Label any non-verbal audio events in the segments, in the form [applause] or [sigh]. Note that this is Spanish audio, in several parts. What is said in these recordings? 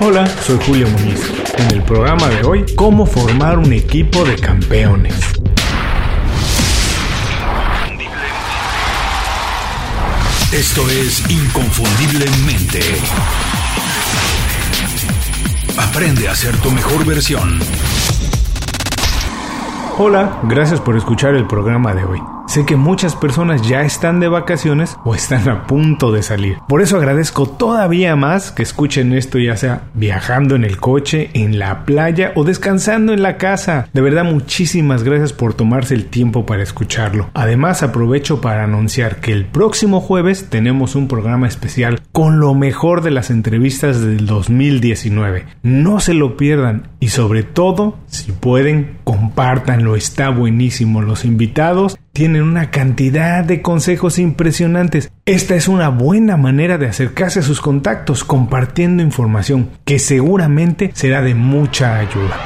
Hola, soy Julio Muñiz. En el programa de hoy, cómo formar un equipo de campeones. Esto es Inconfundiblemente. Aprende a ser tu mejor versión. Hola, gracias por escuchar el programa de hoy. Sé que muchas personas ya están de vacaciones o están a punto de salir. Por eso agradezco todavía más que escuchen esto ya sea viajando en el coche, en la playa o descansando en la casa. De verdad muchísimas gracias por tomarse el tiempo para escucharlo. Además aprovecho para anunciar que el próximo jueves tenemos un programa especial con lo mejor de las entrevistas del 2019. No se lo pierdan y sobre todo, si pueden, compártanlo. Está buenísimo. Los invitados tienen una cantidad de consejos impresionantes. Esta es una buena manera de acercarse a sus contactos compartiendo información que seguramente será de mucha ayuda.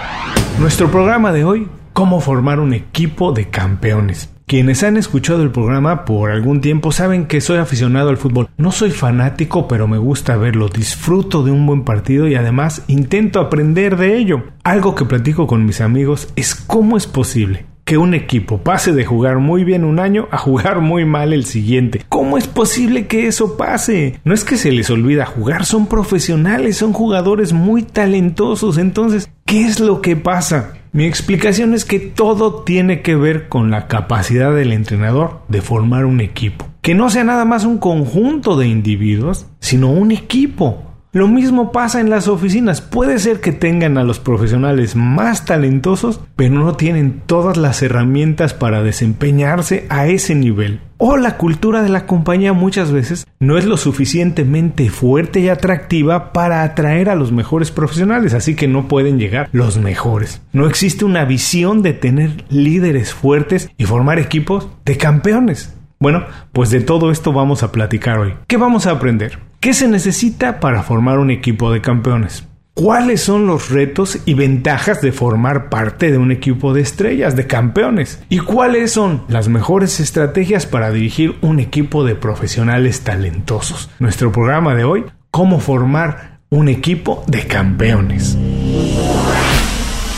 Nuestro programa de hoy, cómo formar un equipo de campeones. Quienes han escuchado el programa por algún tiempo saben que soy aficionado al fútbol. No soy fanático, pero me gusta verlo. Disfruto de un buen partido y además intento aprender de ello. Algo que platico con mis amigos es cómo es posible que un equipo pase de jugar muy bien un año a jugar muy mal el siguiente. ¿Cómo es posible que eso pase? No es que se les olvida jugar, son profesionales, son jugadores muy talentosos. Entonces, ¿qué es lo que pasa? Mi explicación es que todo tiene que ver con la capacidad del entrenador de formar un equipo. Que no sea nada más un conjunto de individuos, sino un equipo. Lo mismo pasa en las oficinas. Puede ser que tengan a los profesionales más talentosos, pero no tienen todas las herramientas para desempeñarse a ese nivel. O la cultura de la compañía muchas veces no es lo suficientemente fuerte y atractiva para atraer a los mejores profesionales, así que no pueden llegar los mejores. No existe una visión de tener líderes fuertes y formar equipos de campeones. Bueno, pues de todo esto vamos a platicar hoy. ¿Qué vamos a aprender? ¿Qué se necesita para formar un equipo de campeones? ¿Cuáles son los retos y ventajas de formar parte de un equipo de estrellas, de campeones? ¿Y cuáles son las mejores estrategias para dirigir un equipo de profesionales talentosos? Nuestro programa de hoy, cómo formar un equipo de campeones.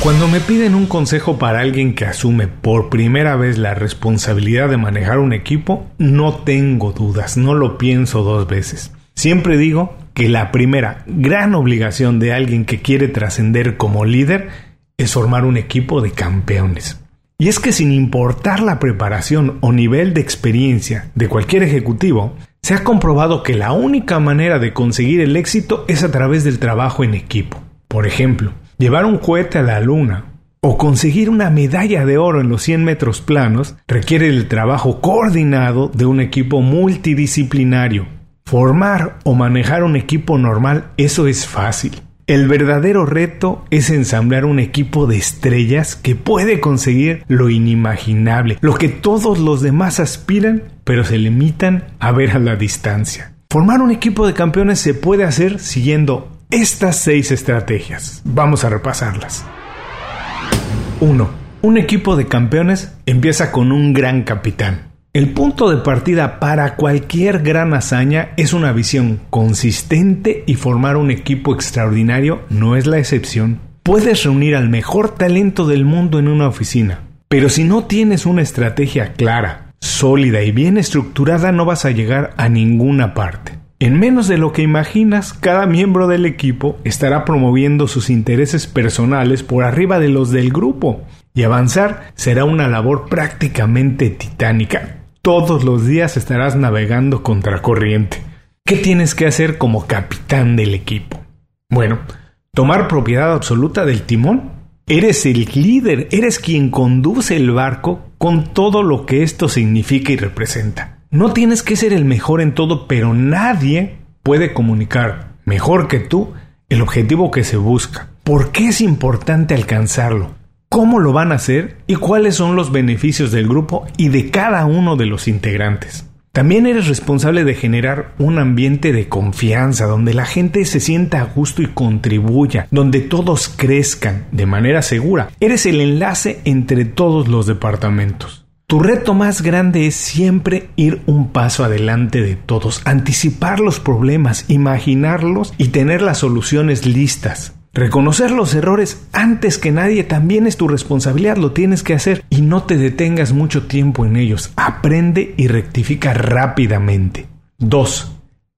Cuando me piden un consejo para alguien que asume por primera vez la responsabilidad de manejar un equipo, no tengo dudas, no lo pienso dos veces. Siempre digo que la primera gran obligación de alguien que quiere trascender como líder es formar un equipo de campeones. Y es que sin importar la preparación o nivel de experiencia de cualquier ejecutivo, se ha comprobado que la única manera de conseguir el éxito es a través del trabajo en equipo. Por ejemplo, Llevar un cohete a la luna o conseguir una medalla de oro en los 100 metros planos requiere el trabajo coordinado de un equipo multidisciplinario. Formar o manejar un equipo normal, eso es fácil. El verdadero reto es ensamblar un equipo de estrellas que puede conseguir lo inimaginable, lo que todos los demás aspiran, pero se limitan a ver a la distancia. Formar un equipo de campeones se puede hacer siguiendo estas seis estrategias. Vamos a repasarlas. 1. Un equipo de campeones empieza con un gran capitán. El punto de partida para cualquier gran hazaña es una visión consistente y formar un equipo extraordinario no es la excepción. Puedes reunir al mejor talento del mundo en una oficina, pero si no tienes una estrategia clara, sólida y bien estructurada no vas a llegar a ninguna parte. En menos de lo que imaginas, cada miembro del equipo estará promoviendo sus intereses personales por arriba de los del grupo, y avanzar será una labor prácticamente titánica. Todos los días estarás navegando contracorriente. ¿Qué tienes que hacer como capitán del equipo? Bueno, tomar propiedad absoluta del timón. Eres el líder, eres quien conduce el barco con todo lo que esto significa y representa. No tienes que ser el mejor en todo, pero nadie puede comunicar mejor que tú el objetivo que se busca. ¿Por qué es importante alcanzarlo? ¿Cómo lo van a hacer? ¿Y cuáles son los beneficios del grupo y de cada uno de los integrantes? También eres responsable de generar un ambiente de confianza donde la gente se sienta a gusto y contribuya, donde todos crezcan de manera segura. Eres el enlace entre todos los departamentos. Tu reto más grande es siempre ir un paso adelante de todos, anticipar los problemas, imaginarlos y tener las soluciones listas. Reconocer los errores antes que nadie también es tu responsabilidad, lo tienes que hacer y no te detengas mucho tiempo en ellos. Aprende y rectifica rápidamente. 2.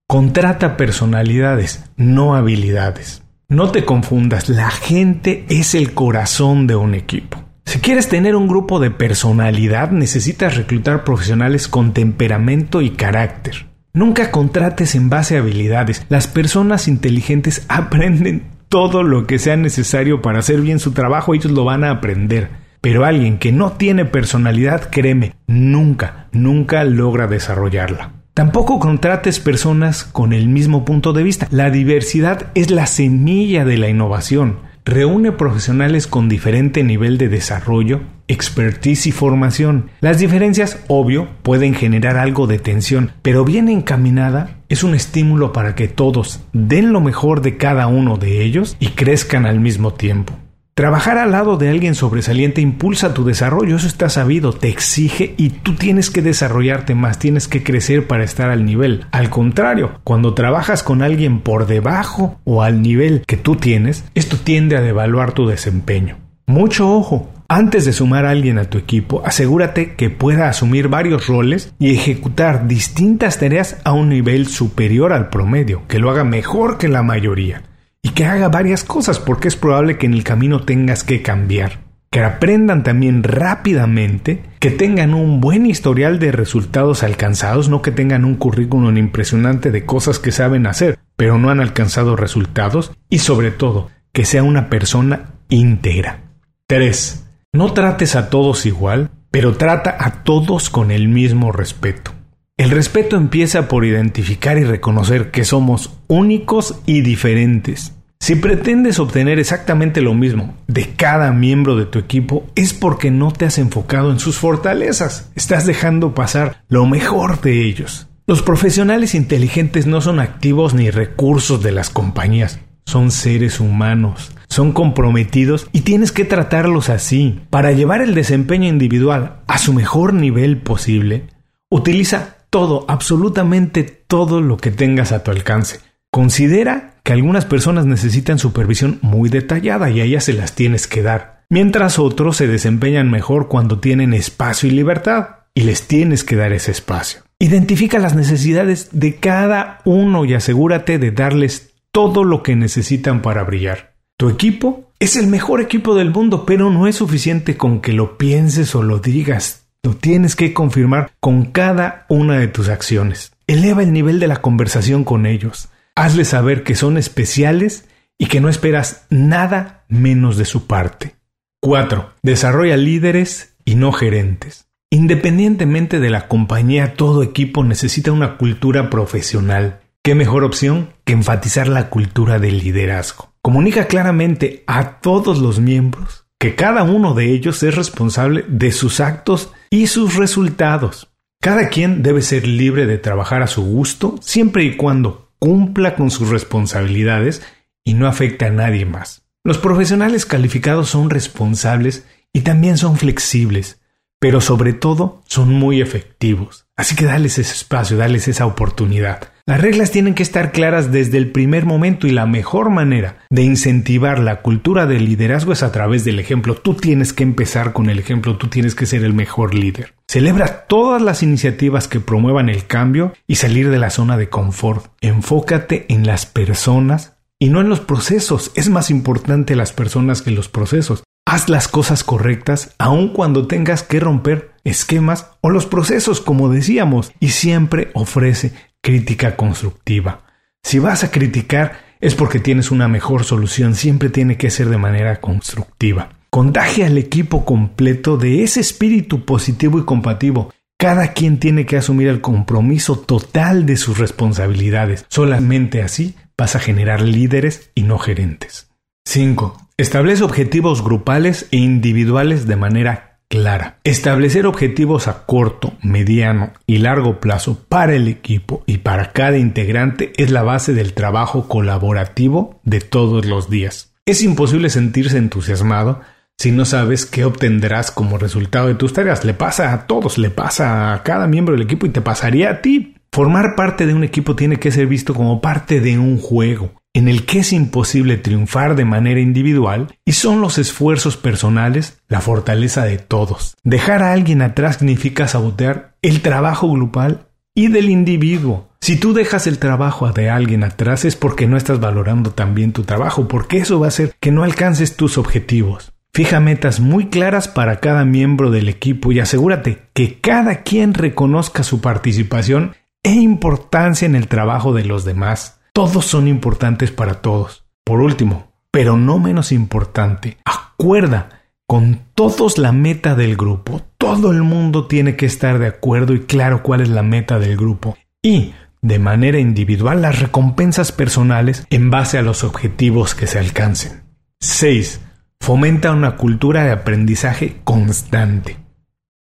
Contrata personalidades, no habilidades. No te confundas, la gente es el corazón de un equipo. Si quieres tener un grupo de personalidad, necesitas reclutar profesionales con temperamento y carácter. Nunca contrates en base a habilidades. Las personas inteligentes [laughs] aprenden todo lo que sea necesario para hacer bien su trabajo, ellos lo van a aprender. Pero alguien que no tiene personalidad, créeme, nunca, nunca logra desarrollarla. Tampoco contrates personas con el mismo punto de vista. La diversidad es la semilla de la innovación reúne profesionales con diferente nivel de desarrollo, expertise y formación. Las diferencias, obvio, pueden generar algo de tensión, pero bien encaminada es un estímulo para que todos den lo mejor de cada uno de ellos y crezcan al mismo tiempo. Trabajar al lado de alguien sobresaliente impulsa tu desarrollo, eso está sabido, te exige y tú tienes que desarrollarte más, tienes que crecer para estar al nivel. Al contrario, cuando trabajas con alguien por debajo o al nivel que tú tienes, esto tiende a devaluar tu desempeño. Mucho ojo, antes de sumar a alguien a tu equipo, asegúrate que pueda asumir varios roles y ejecutar distintas tareas a un nivel superior al promedio, que lo haga mejor que la mayoría y que haga varias cosas porque es probable que en el camino tengas que cambiar. Que aprendan también rápidamente, que tengan un buen historial de resultados alcanzados, no que tengan un currículum impresionante de cosas que saben hacer, pero no han alcanzado resultados, y sobre todo, que sea una persona íntegra. 3. No trates a todos igual, pero trata a todos con el mismo respeto. El respeto empieza por identificar y reconocer que somos únicos y diferentes. Si pretendes obtener exactamente lo mismo de cada miembro de tu equipo es porque no te has enfocado en sus fortalezas, estás dejando pasar lo mejor de ellos. Los profesionales inteligentes no son activos ni recursos de las compañías, son seres humanos, son comprometidos y tienes que tratarlos así. Para llevar el desempeño individual a su mejor nivel posible, utiliza todo, absolutamente todo lo que tengas a tu alcance. Considera que algunas personas necesitan supervisión muy detallada y a ellas se las tienes que dar, mientras otros se desempeñan mejor cuando tienen espacio y libertad, y les tienes que dar ese espacio. Identifica las necesidades de cada uno y asegúrate de darles todo lo que necesitan para brillar. Tu equipo es el mejor equipo del mundo, pero no es suficiente con que lo pienses o lo digas. Lo tienes que confirmar con cada una de tus acciones. Eleva el nivel de la conversación con ellos. Hazles saber que son especiales y que no esperas nada menos de su parte. 4. Desarrolla líderes y no gerentes. Independientemente de la compañía, todo equipo necesita una cultura profesional. ¿Qué mejor opción que enfatizar la cultura del liderazgo? Comunica claramente a todos los miembros que cada uno de ellos es responsable de sus actos y sus resultados. Cada quien debe ser libre de trabajar a su gusto siempre y cuando cumpla con sus responsabilidades y no afecte a nadie más. Los profesionales calificados son responsables y también son flexibles, pero sobre todo son muy efectivos. Así que dales ese espacio, dales esa oportunidad. Las reglas tienen que estar claras desde el primer momento y la mejor manera de incentivar la cultura del liderazgo es a través del ejemplo. Tú tienes que empezar con el ejemplo, tú tienes que ser el mejor líder. Celebra todas las iniciativas que promuevan el cambio y salir de la zona de confort. Enfócate en las personas y no en los procesos. Es más importante las personas que los procesos. Haz las cosas correctas aun cuando tengas que romper esquemas o los procesos, como decíamos, y siempre ofrece crítica constructiva. Si vas a criticar es porque tienes una mejor solución, siempre tiene que ser de manera constructiva. Contagia al equipo completo de ese espíritu positivo y compativo. Cada quien tiene que asumir el compromiso total de sus responsabilidades. Solamente así vas a generar líderes y no gerentes. 5. Establece objetivos grupales e individuales de manera clara. Establecer objetivos a corto, mediano y largo plazo para el equipo y para cada integrante es la base del trabajo colaborativo de todos los días. Es imposible sentirse entusiasmado si no sabes qué obtendrás como resultado de tus tareas. Le pasa a todos, le pasa a cada miembro del equipo y te pasaría a ti. Formar parte de un equipo tiene que ser visto como parte de un juego en el que es imposible triunfar de manera individual y son los esfuerzos personales la fortaleza de todos. Dejar a alguien atrás significa sabotear el trabajo grupal y del individuo. Si tú dejas el trabajo de alguien atrás es porque no estás valorando también tu trabajo, porque eso va a hacer que no alcances tus objetivos. Fija metas muy claras para cada miembro del equipo y asegúrate que cada quien reconozca su participación e importancia en el trabajo de los demás. Todos son importantes para todos. Por último, pero no menos importante, acuerda con todos la meta del grupo. Todo el mundo tiene que estar de acuerdo y claro cuál es la meta del grupo. Y, de manera individual, las recompensas personales en base a los objetivos que se alcancen. 6. Fomenta una cultura de aprendizaje constante.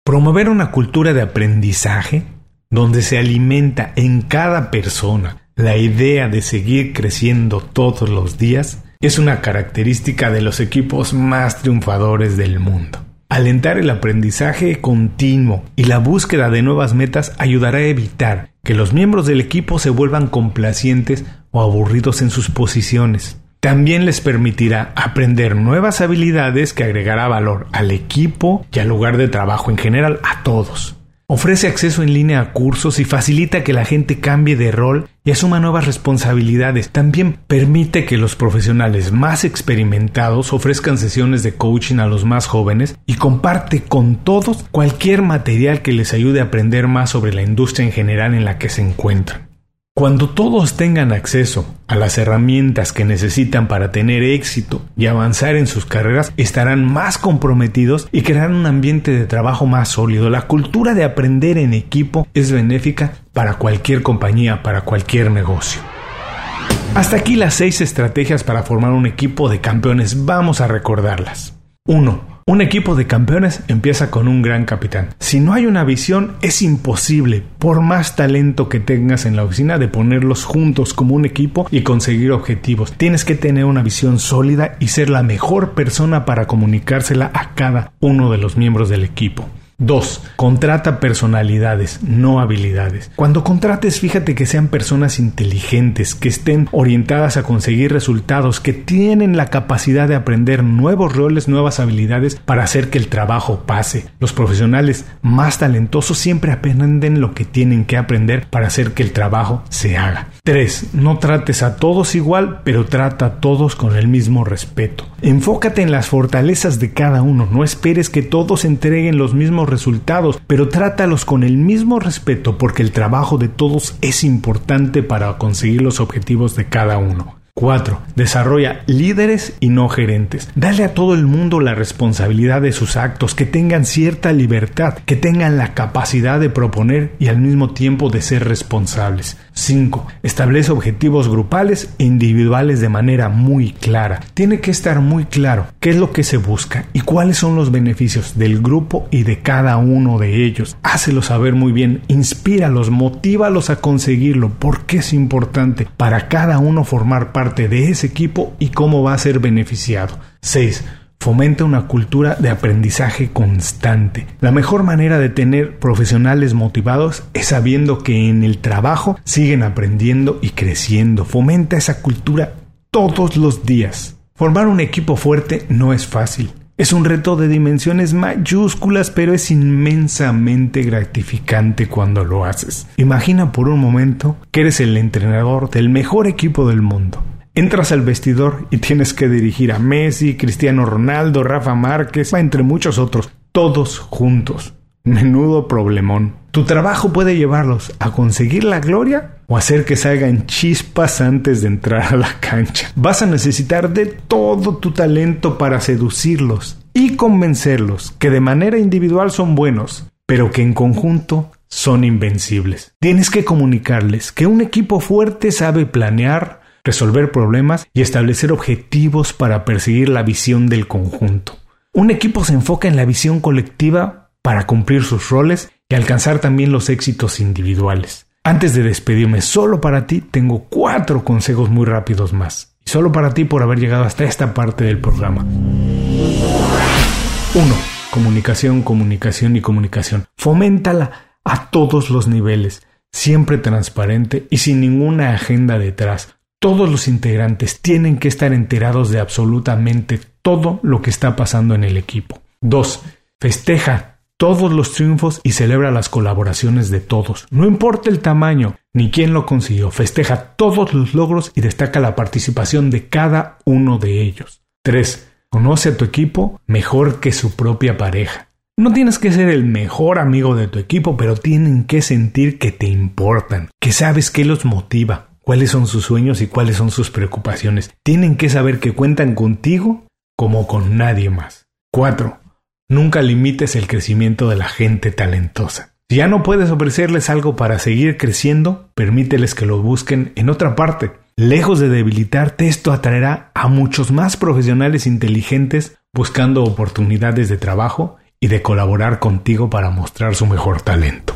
Promover una cultura de aprendizaje donde se alimenta en cada persona la idea de seguir creciendo todos los días es una característica de los equipos más triunfadores del mundo. Alentar el aprendizaje continuo y la búsqueda de nuevas metas ayudará a evitar que los miembros del equipo se vuelvan complacientes o aburridos en sus posiciones. También les permitirá aprender nuevas habilidades que agregará valor al equipo y al lugar de trabajo en general, a todos. Ofrece acceso en línea a cursos y facilita que la gente cambie de rol y asuma nuevas responsabilidades. También permite que los profesionales más experimentados ofrezcan sesiones de coaching a los más jóvenes y comparte con todos cualquier material que les ayude a aprender más sobre la industria en general en la que se encuentran. Cuando todos tengan acceso a las herramientas que necesitan para tener éxito y avanzar en sus carreras, estarán más comprometidos y crearán un ambiente de trabajo más sólido. La cultura de aprender en equipo es benéfica para cualquier compañía, para cualquier negocio. Hasta aquí las seis estrategias para formar un equipo de campeones. Vamos a recordarlas. 1 un equipo de campeones empieza con un gran capitán. Si no hay una visión, es imposible, por más talento que tengas en la oficina, de ponerlos juntos como un equipo y conseguir objetivos. Tienes que tener una visión sólida y ser la mejor persona para comunicársela a cada uno de los miembros del equipo. 2. Contrata personalidades, no habilidades. Cuando contrates, fíjate que sean personas inteligentes, que estén orientadas a conseguir resultados, que tienen la capacidad de aprender nuevos roles, nuevas habilidades para hacer que el trabajo pase. Los profesionales más talentosos siempre aprenden lo que tienen que aprender para hacer que el trabajo se haga. 3. No trates a todos igual, pero trata a todos con el mismo respeto. Enfócate en las fortalezas de cada uno, no esperes que todos entreguen los mismos resultados, pero trátalos con el mismo respeto porque el trabajo de todos es importante para conseguir los objetivos de cada uno. 4. Desarrolla líderes y no gerentes. Dale a todo el mundo la responsabilidad de sus actos, que tengan cierta libertad, que tengan la capacidad de proponer y al mismo tiempo de ser responsables. 5. Establece objetivos grupales e individuales de manera muy clara. Tiene que estar muy claro qué es lo que se busca y cuáles son los beneficios del grupo y de cada uno de ellos. Hácelo saber muy bien, inspíralos, motívalos a conseguirlo, porque es importante para cada uno formar parte de ese equipo y cómo va a ser beneficiado. 6 Fomenta una cultura de aprendizaje constante. La mejor manera de tener profesionales motivados es sabiendo que en el trabajo siguen aprendiendo y creciendo. Fomenta esa cultura todos los días. Formar un equipo fuerte no es fácil. Es un reto de dimensiones mayúsculas, pero es inmensamente gratificante cuando lo haces. Imagina por un momento que eres el entrenador del mejor equipo del mundo Entras al vestidor y tienes que dirigir a Messi, Cristiano Ronaldo, Rafa Márquez, entre muchos otros, todos juntos. Menudo problemón. Tu trabajo puede llevarlos a conseguir la gloria o hacer que salgan chispas antes de entrar a la cancha. Vas a necesitar de todo tu talento para seducirlos y convencerlos que de manera individual son buenos, pero que en conjunto son invencibles. Tienes que comunicarles que un equipo fuerte sabe planear, resolver problemas y establecer objetivos para perseguir la visión del conjunto. Un equipo se enfoca en la visión colectiva para cumplir sus roles y alcanzar también los éxitos individuales. Antes de despedirme, solo para ti tengo cuatro consejos muy rápidos más. Y solo para ti por haber llegado hasta esta parte del programa. 1. Comunicación, comunicación y comunicación. Foméntala a todos los niveles, siempre transparente y sin ninguna agenda detrás. Todos los integrantes tienen que estar enterados de absolutamente todo lo que está pasando en el equipo. 2. Festeja todos los triunfos y celebra las colaboraciones de todos. No importa el tamaño ni quién lo consiguió, festeja todos los logros y destaca la participación de cada uno de ellos. 3. Conoce a tu equipo mejor que su propia pareja. No tienes que ser el mejor amigo de tu equipo, pero tienen que sentir que te importan, que sabes qué los motiva, cuáles son sus sueños y cuáles son sus preocupaciones. Tienen que saber que cuentan contigo como con nadie más. 4. Nunca limites el crecimiento de la gente talentosa. Si ya no puedes ofrecerles algo para seguir creciendo, permíteles que lo busquen en otra parte. Lejos de debilitarte, esto atraerá a muchos más profesionales inteligentes buscando oportunidades de trabajo y de colaborar contigo para mostrar su mejor talento.